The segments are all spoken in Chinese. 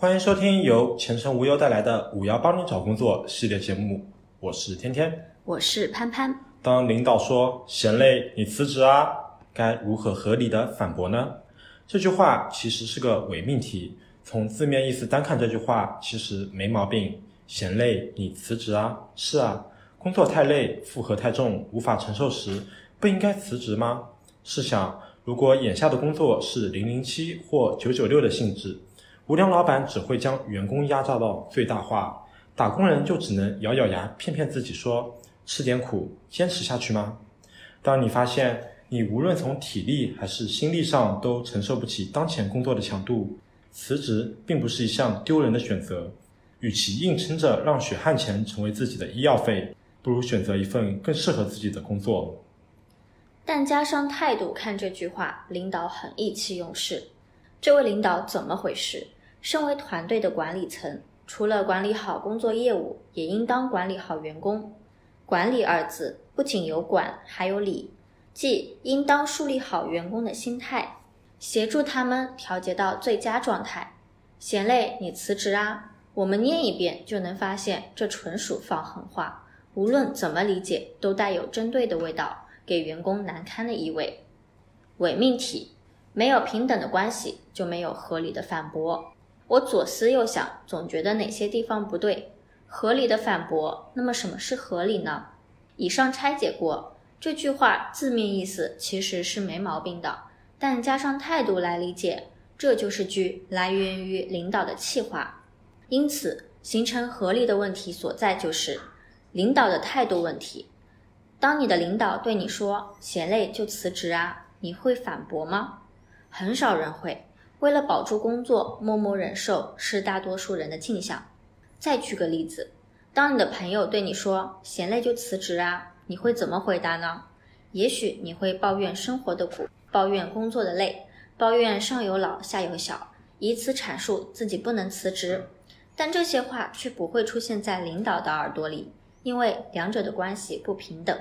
欢迎收听由前程无忧带来的“五幺帮你找工作”系列节目，我是天天，我是潘潘。当领导说“嫌累，你辞职啊”，该如何合理的反驳呢？这句话其实是个伪命题，从字面意思单看，这句话其实没毛病。嫌累，你辞职啊？是啊，工作太累，负荷太重，无法承受时，不应该辞职吗？试想，如果眼下的工作是零零七或九九六的性质。无良老板只会将员工压榨到最大化，打工人就只能咬咬牙骗骗自己说吃点苦，坚持下去吗？当你发现你无论从体力还是心力上都承受不起当前工作的强度，辞职并不是一项丢人的选择。与其硬撑着让血汗钱成为自己的医药费，不如选择一份更适合自己的工作。但加上态度看这句话，领导很意气用事。这位领导怎么回事？身为团队的管理层，除了管理好工作业务，也应当管理好员工。管理二字不仅有管，还有理，即应当树立好员工的心态，协助他们调节到最佳状态。嫌累，你辞职啊！我们念一遍就能发现，这纯属放狠话。无论怎么理解，都带有针对的味道，给员工难堪的意味。伪命题，没有平等的关系，就没有合理的反驳。我左思右想，总觉得哪些地方不对。合理的反驳，那么什么是合理呢？以上拆解过这句话，字面意思其实是没毛病的，但加上态度来理解，这就是句来源于领导的气话。因此，形成合理的问题所在就是领导的态度问题。当你的领导对你说“嫌累就辞职啊”，你会反驳吗？很少人会。为了保住工作，默默忍受是大多数人的镜像。再举个例子，当你的朋友对你说“嫌累就辞职啊”，你会怎么回答呢？也许你会抱怨生活的苦，抱怨工作的累，抱怨上有老下有小，以此阐述自己不能辞职。但这些话却不会出现在领导的耳朵里，因为两者的关系不平等。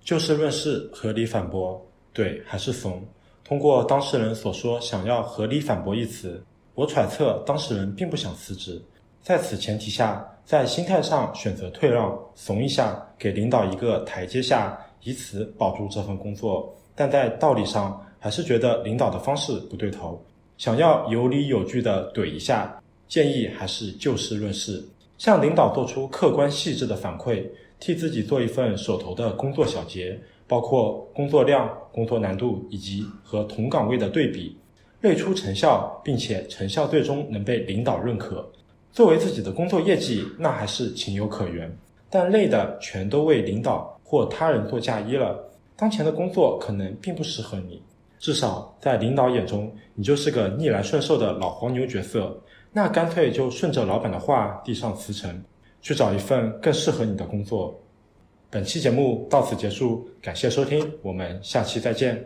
就事论事，合理反驳，对还是怂？通过当事人所说“想要合理反驳”一词，我揣测当事人并不想辞职。在此前提下，在心态上选择退让、怂一下，给领导一个台阶下，以此保住这份工作。但在道理上，还是觉得领导的方式不对头，想要有理有据的怼一下。建议还是就事论事，向领导做出客观细致的反馈，替自己做一份手头的工作小结。包括工作量、工作难度以及和同岗位的对比，累出成效，并且成效最终能被领导认可。作为自己的工作业绩，那还是情有可原。但累的全都为领导或他人做嫁衣了，当前的工作可能并不适合你。至少在领导眼中，你就是个逆来顺受的老黄牛角色。那干脆就顺着老板的话，递上辞呈，去找一份更适合你的工作。本期节目到此结束，感谢收听，我们下期再见。